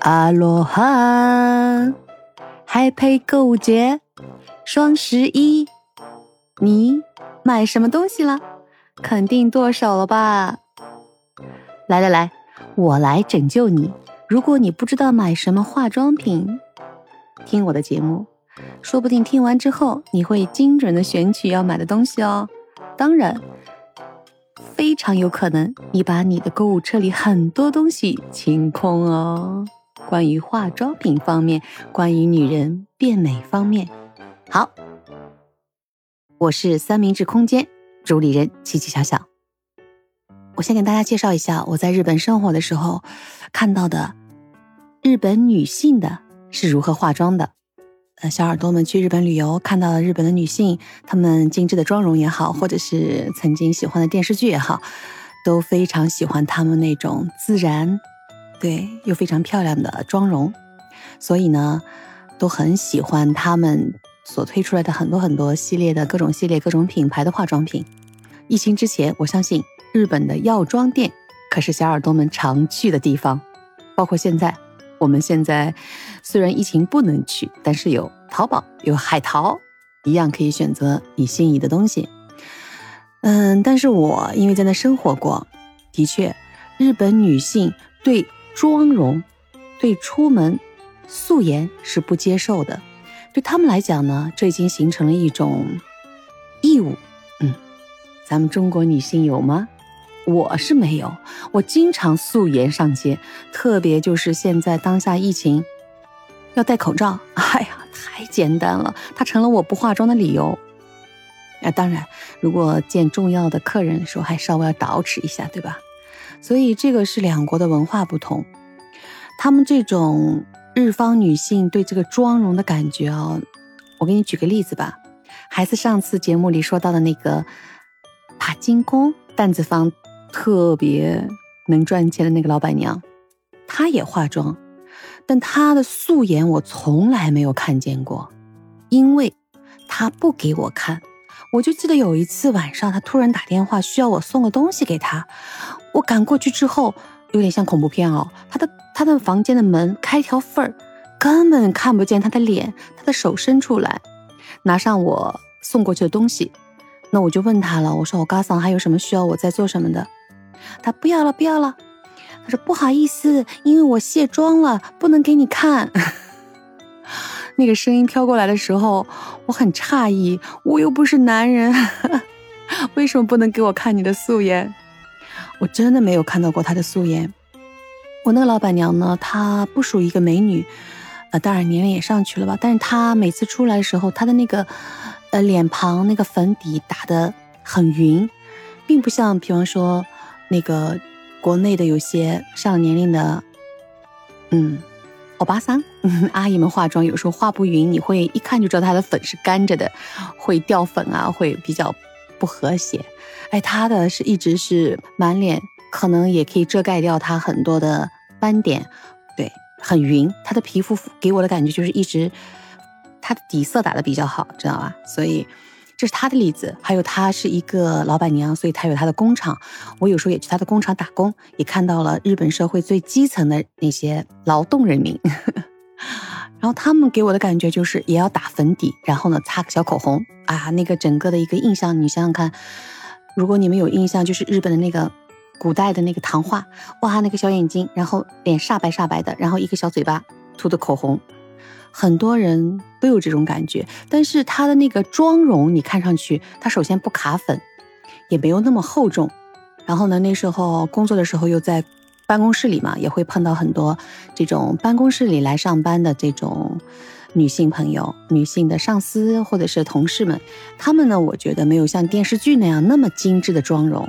阿罗哈，Happy 购物节，双十一，你买什么东西了？肯定剁手了吧？来来来，我来拯救你。如果你不知道买什么化妆品，听我的节目，说不定听完之后你会精准的选取要买的东西哦。当然。非常有可能，你把你的购物车里很多东西清空哦。关于化妆品方面，关于女人变美方面，好，我是三明治空间主理人七七小小。我先给大家介绍一下我在日本生活的时候看到的日本女性的是如何化妆的。呃，小耳朵们去日本旅游，看到了日本的女性，她们精致的妆容也好，或者是曾经喜欢的电视剧也好，都非常喜欢她们那种自然，对，又非常漂亮的妆容，所以呢，都很喜欢她们所推出来的很多很多系列的各种系列、各种品牌的化妆品。疫情之前，我相信日本的药妆店可是小耳朵们常去的地方，包括现在。我们现在虽然疫情不能去，但是有淘宝有海淘，一样可以选择你心仪的东西。嗯，但是我因为在那生活过，的确，日本女性对妆容、对出门素颜是不接受的。对他们来讲呢，这已经形成了一种义务。嗯，咱们中国女性有吗？我是没有，我经常素颜上街，特别就是现在当下疫情，要戴口罩，哎呀，太简单了，它成了我不化妆的理由。啊，当然，如果见重要的客人的时候，还稍微要捯饬一下，对吧？所以这个是两国的文化不同，他们这种日方女性对这个妆容的感觉啊，我给你举个例子吧，孩子上次节目里说到的那个帕金宫担子方。特别能赚钱的那个老板娘，她也化妆，但她的素颜我从来没有看见过，因为她不给我看。我就记得有一次晚上，她突然打电话需要我送个东西给她，我赶过去之后，有点像恐怖片哦。她的她的房间的门开条缝儿，根本看不见她的脸，她的手伸出来，拿上我送过去的东西。那我就问她了，我说我嘎桑还有什么需要我在做什么的？他不要了，不要了。他说不好意思，因为我卸妆了，不能给你看。那个声音飘过来的时候，我很诧异，我又不是男人，为什么不能给我看你的素颜？我真的没有看到过他的素颜。我那个老板娘呢，她不属于一个美女，呃，当然年龄也上去了吧。但是她每次出来的时候，她的那个呃脸庞那个粉底打的很匀，并不像，比方说。那个国内的有些上了年龄的，嗯，欧巴桑阿姨们化妆有时候画不匀，你会一看就知道她的粉是干着的，会掉粉啊，会比较不和谐。哎，她的是一直是满脸，可能也可以遮盖掉她很多的斑点，对，很匀。她的皮肤给我的感觉就是一直，她的底色打的比较好，知道吧？所以。这是他的例子，还有他是一个老板娘，所以他有他的工厂。我有时候也去他的工厂打工，也看到了日本社会最基层的那些劳动人民。然后他们给我的感觉就是也要打粉底，然后呢擦个小口红啊，那个整个的一个印象，你想想看，如果你们有印象，就是日本的那个古代的那个唐画，哇，那个小眼睛，然后脸煞白煞白的，然后一个小嘴巴，涂的口红。很多人都有这种感觉，但是她的那个妆容，你看上去，她首先不卡粉，也没有那么厚重。然后呢，那时候工作的时候又在办公室里嘛，也会碰到很多这种办公室里来上班的这种女性朋友、女性的上司或者是同事们。她们呢，我觉得没有像电视剧那样那么精致的妆容，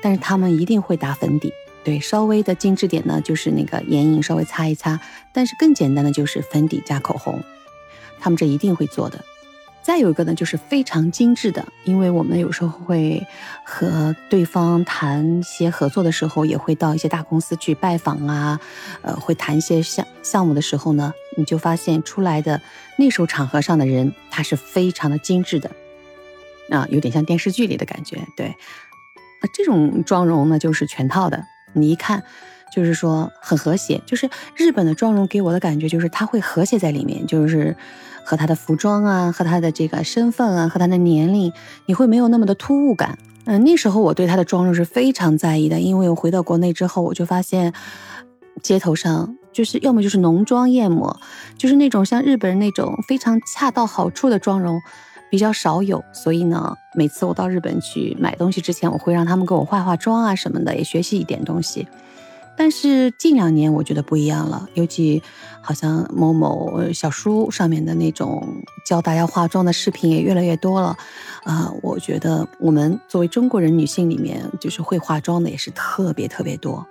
但是她们一定会打粉底。对，稍微的精致点呢，就是那个眼影稍微擦一擦，但是更简单的就是粉底加口红，他们这一定会做的。再有一个呢，就是非常精致的，因为我们有时候会和对方谈一些合作的时候，也会到一些大公司去拜访啊，呃，会谈一些项项目的时候呢，你就发现出来的那时候场合上的人，他是非常的精致的，啊，有点像电视剧里的感觉。对，啊，这种妆容呢，就是全套的。你一看，就是说很和谐。就是日本的妆容给我的感觉就是它会和谐在里面，就是和他的服装啊，和他的这个身份啊，和他的年龄，你会没有那么的突兀感。嗯，那时候我对他的妆容是非常在意的，因为我回到国内之后，我就发现街头上就是要么就是浓妆艳抹，就是那种像日本人那种非常恰到好处的妆容。比较少有，所以呢，每次我到日本去买东西之前，我会让他们给我化化妆啊什么的，也学习一点东西。但是近两年我觉得不一样了，尤其好像某某小书上面的那种教大家化妆的视频也越来越多了。啊，我觉得我们作为中国人女性里面，就是会化妆的也是特别特别多。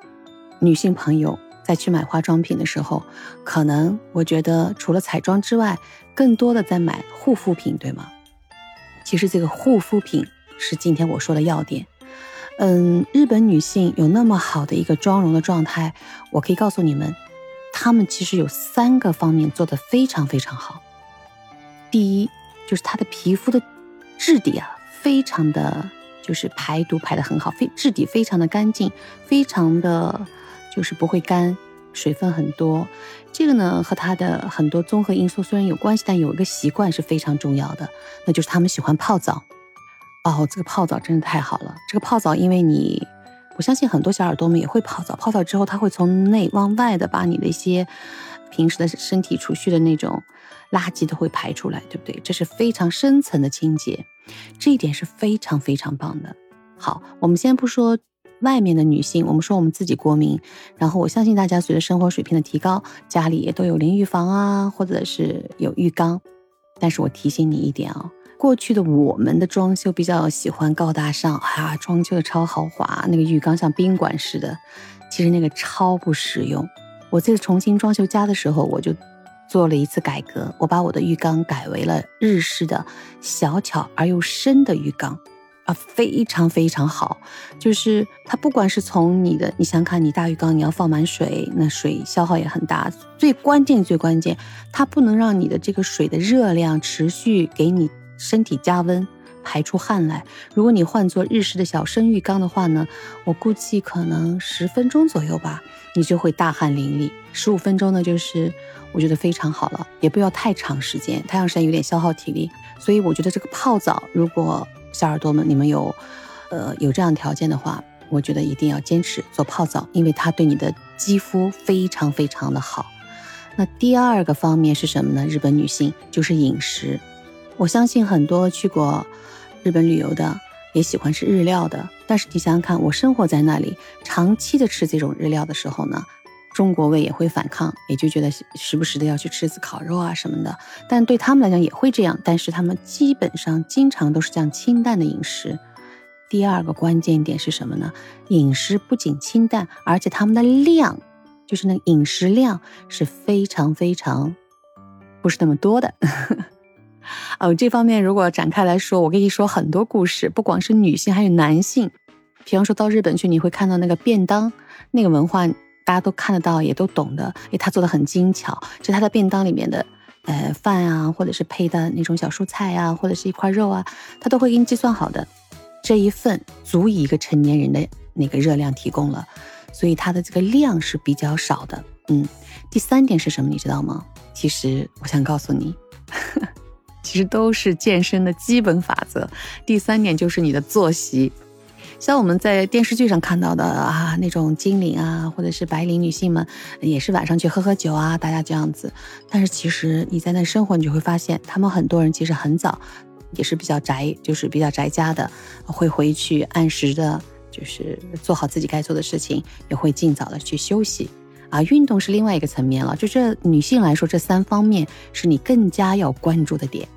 女性朋友在去买化妆品的时候，可能我觉得除了彩妆之外，更多的在买护肤品，对吗？其实这个护肤品是今天我说的要点。嗯，日本女性有那么好的一个妆容的状态，我可以告诉你们，她们其实有三个方面做得非常非常好。第一，就是她的皮肤的质地啊，非常的就是排毒排得很好，非质地非常的干净，非常的就是不会干。水分很多，这个呢和他的很多综合因素虽然有关系，但有一个习惯是非常重要的，那就是他们喜欢泡澡。哦，这个泡澡真的太好了。这个泡澡，因为你，我相信很多小耳朵们也会泡澡。泡澡之后，它会从内往外的把你的一些平时的身体储蓄的那种垃圾都会排出来，对不对？这是非常深层的清洁，这一点是非常非常棒的。好，我们先不说。外面的女性，我们说我们自己国民，然后我相信大家随着生活水平的提高，家里也都有淋浴房啊，或者是有浴缸。但是我提醒你一点啊，过去的我们的装修比较喜欢高大上啊，装修的超豪华，那个浴缸像宾馆似的，其实那个超不实用。我这次重新装修家的时候，我就做了一次改革，我把我的浴缸改为了日式的小巧而又深的浴缸。啊，非常非常好，就是它不管是从你的，你想看你大浴缸你要放满水，那水消耗也很大。最关键最关键，它不能让你的这个水的热量持续给你身体加温，排出汗来。如果你换做日式的小深浴缸的话呢，我估计可能十分钟左右吧，你就会大汗淋漓。十五分钟呢，就是我觉得非常好了，也不要太长时间，太长时间有点消耗体力。所以我觉得这个泡澡，如果小耳朵们，你们有，呃，有这样条件的话，我觉得一定要坚持做泡澡，因为它对你的肌肤非常非常的好。那第二个方面是什么呢？日本女性就是饮食。我相信很多去过日本旅游的也喜欢吃日料的，但是你想想看，我生活在那里，长期的吃这种日料的时候呢？中国胃也会反抗，也就觉得时不时的要去吃次烤肉啊什么的。但对他们来讲也会这样，但是他们基本上经常都是这样清淡的饮食。第二个关键点是什么呢？饮食不仅清淡，而且他们的量，就是那个饮食量是非常非常不是那么多的。哦，这方面如果展开来说，我跟你说很多故事，不光是女性，还有男性。比方说到日本去，你会看到那个便当那个文化。大家都看得到，也都懂的。诶，他做的很精巧，就他的便当里面的，呃，饭啊，或者是配的那种小蔬菜啊，或者是一块肉啊，他都会给你计算好的。这一份足以一个成年人的那个热量提供了，所以它的这个量是比较少的。嗯，第三点是什么？你知道吗？其实我想告诉你，其实都是健身的基本法则。第三点就是你的作息。像我们在电视剧上看到的啊，那种金领啊，或者是白领女性们，也是晚上去喝喝酒啊，大家这样子。但是其实你在那生活，你就会发现，他们很多人其实很早，也是比较宅，就是比较宅家的，会回去按时的，就是做好自己该做的事情，也会尽早的去休息。啊，运动是另外一个层面了。就这女性来说，这三方面是你更加要关注的点。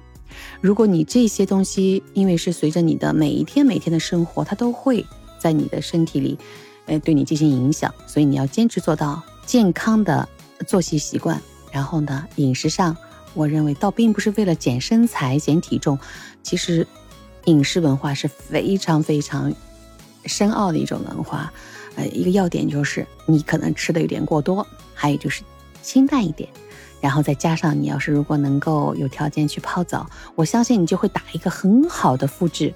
如果你这些东西，因为是随着你的每一天每天的生活，它都会在你的身体里，呃，对你进行影响，所以你要坚持做到健康的作息习惯。然后呢，饮食上，我认为倒并不是为了减身材、减体重，其实饮食文化是非常非常深奥的一种文化。呃，一个要点就是你可能吃的有点过多，还有就是清淡一点。然后再加上你要是如果能够有条件去泡澡，我相信你就会打一个很好的肤质。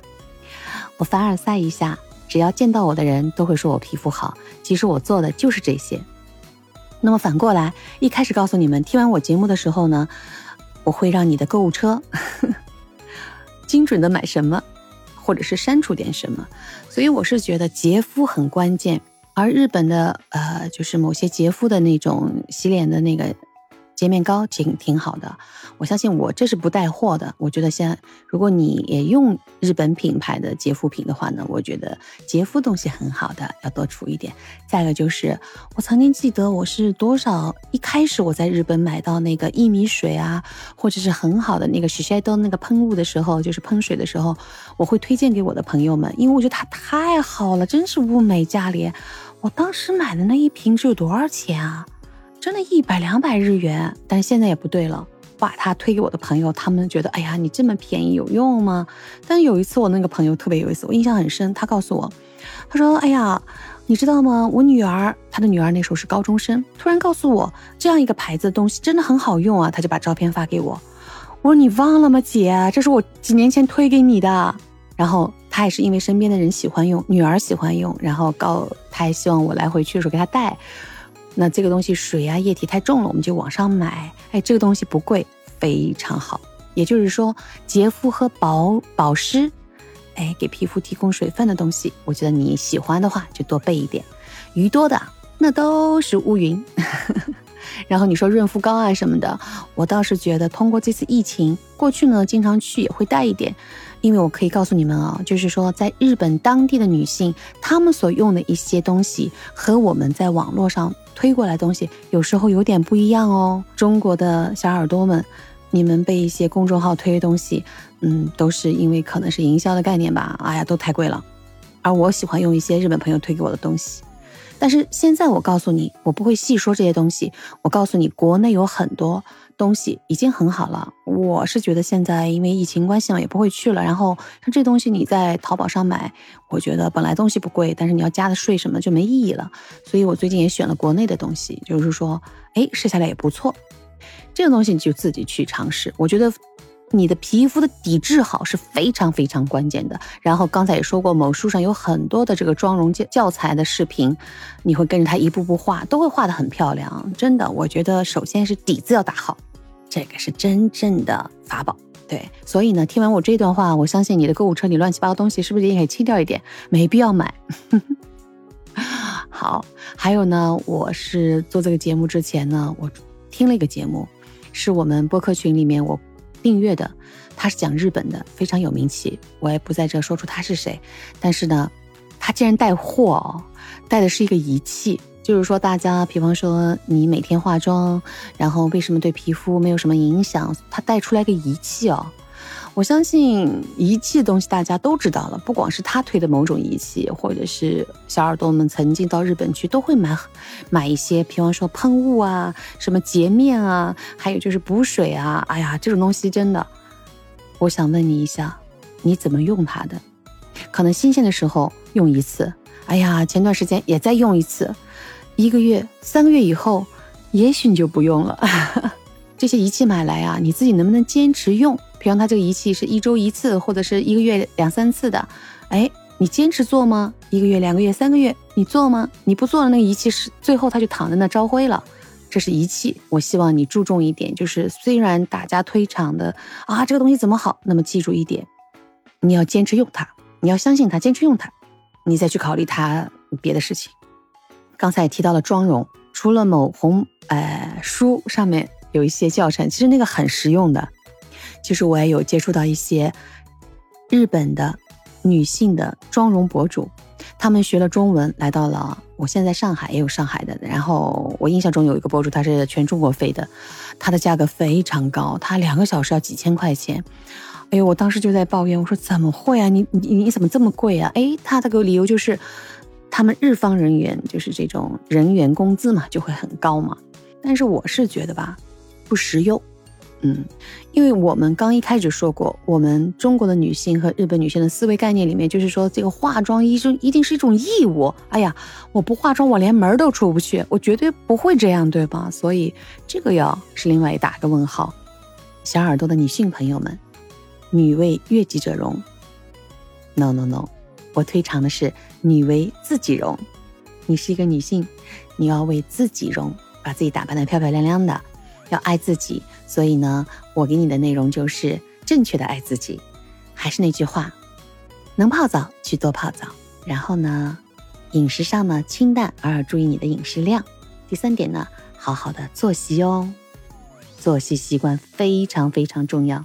我凡尔赛一下，只要见到我的人都会说我皮肤好，其实我做的就是这些。那么反过来，一开始告诉你们，听完我节目的时候呢，我会让你的购物车 精准的买什么，或者是删除点什么。所以我是觉得洁肤很关键，而日本的呃，就是某些洁肤的那种洗脸的那个。洁面膏挺挺好的，我相信我这是不带货的。我觉得现在如果你也用日本品牌的洁肤品的话呢，我觉得洁肤东西很好的，要多出一点。再一个就是，我曾经记得我是多少一开始我在日本买到那个薏米水啊，或者是很好的那个 Shiseido 那个喷雾的时候，就是喷水的时候，我会推荐给我的朋友们，因为我觉得它太好了，真是物美价廉。我当时买的那一瓶只有多少钱啊？真的，一百两百日元，但是现在也不对了。我把它推给我的朋友，他们觉得，哎呀，你这么便宜有用吗？但是有一次，我那个朋友特别有意思，我印象很深。他告诉我，他说，哎呀，你知道吗？我女儿，他的女儿那时候是高中生，突然告诉我，这样一个牌子的东西真的很好用啊。他就把照片发给我。我说，你忘了吗，姐？这是我几年前推给你的。然后他也是因为身边的人喜欢用，女儿喜欢用，然后告他也希望我来回去的时候给他带。那这个东西水啊液体太重了，我们就网上买。哎，这个东西不贵，非常好。也就是说，洁肤和保保湿，哎，给皮肤提供水分的东西，我觉得你喜欢的话就多备一点。鱼多的那都是乌云。然后你说润肤膏啊什么的，我倒是觉得通过这次疫情，过去呢经常去也会带一点。因为我可以告诉你们啊，就是说，在日本当地的女性，她们所用的一些东西和我们在网络上推过来东西，有时候有点不一样哦。中国的小耳朵们，你们被一些公众号推的东西，嗯，都是因为可能是营销的概念吧，哎呀，都太贵了。而我喜欢用一些日本朋友推给我的东西。但是现在我告诉你，我不会细说这些东西。我告诉你，国内有很多东西已经很好了。我是觉得现在因为疫情关系嘛，也不会去了。然后像这东西你在淘宝上买，我觉得本来东西不贵，但是你要加的税什么就没意义了。所以我最近也选了国内的东西，就是说，哎，试下来也不错。这个东西你就自己去尝试。我觉得。你的皮肤的底质好是非常非常关键的。然后刚才也说过，某书上有很多的这个妆容教教材的视频，你会跟着它一步步画，都会画得很漂亮。真的，我觉得首先是底子要打好，这个是真正的法宝。对，所以呢，听完我这段话，我相信你的购物车里乱七八糟东西是不是也可以清掉一点？没必要买。好，还有呢，我是做这个节目之前呢，我听了一个节目，是我们播客群里面我。订阅的，他是讲日本的，非常有名气。我也不在这说出他是谁，但是呢，他竟然带货，带的是一个仪器，就是说大家，比方说你每天化妆，然后为什么对皮肤没有什么影响？他带出来个仪器哦。我相信仪器的东西大家都知道了，不光是他推的某种仪器，或者是小耳朵们曾经到日本去都会买买一些，比方说喷雾啊，什么洁面啊，还有就是补水啊。哎呀，这种东西真的，我想问你一下，你怎么用它的？可能新鲜的时候用一次，哎呀，前段时间也在用一次，一个月、三个月以后，也许你就不用了。这些仪器买来啊，你自己能不能坚持用？比方它这个仪器是一周一次，或者是一个月两三次的，哎，你坚持做吗？一个月、两个月、三个月，你做吗？你不做了，那个仪器是最后它就躺在那招灰了。这是仪器，我希望你注重一点，就是虽然大家推崇的啊，这个东西怎么好，那么记住一点，你要坚持用它，你要相信它，坚持用它，你再去考虑它别的事情。刚才也提到了妆容，除了某红呃书上面有一些教程，其实那个很实用的。其实我也有接触到一些日本的女性的妆容博主，他们学了中文来到了。我现在上海也有上海的，然后我印象中有一个博主，他是全中国飞的，他的价格非常高，他两个小时要几千块钱。哎呦，我当时就在抱怨，我说怎么会啊？你你你怎么这么贵啊？哎，他这个理由就是他们日方人员就是这种人员工资嘛就会很高嘛。但是我是觉得吧，不实用。嗯，因为我们刚一开始说过，我们中国的女性和日本女性的思维概念里面，就是说这个化妆一定一定是一种义务。哎呀，我不化妆，我连门都出不去，我绝对不会这样，对吧？所以这个要是另外打个问号。小耳朵的女性朋友们，女为悦己者容，no no no，我推崇的是女为自己容。你是一个女性，你要为自己容，把自己打扮的漂漂亮亮的，要爱自己。所以呢，我给你的内容就是正确的爱自己。还是那句话，能泡澡去多泡澡。然后呢，饮食上呢清淡，而注意你的饮食量。第三点呢，好好的作息哦，作息习惯非常非常重要。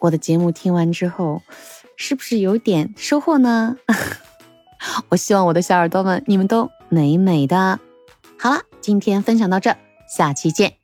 我的节目听完之后，是不是有点收获呢？我希望我的小耳朵们，你们都美美的。好了，今天分享到这，下期见。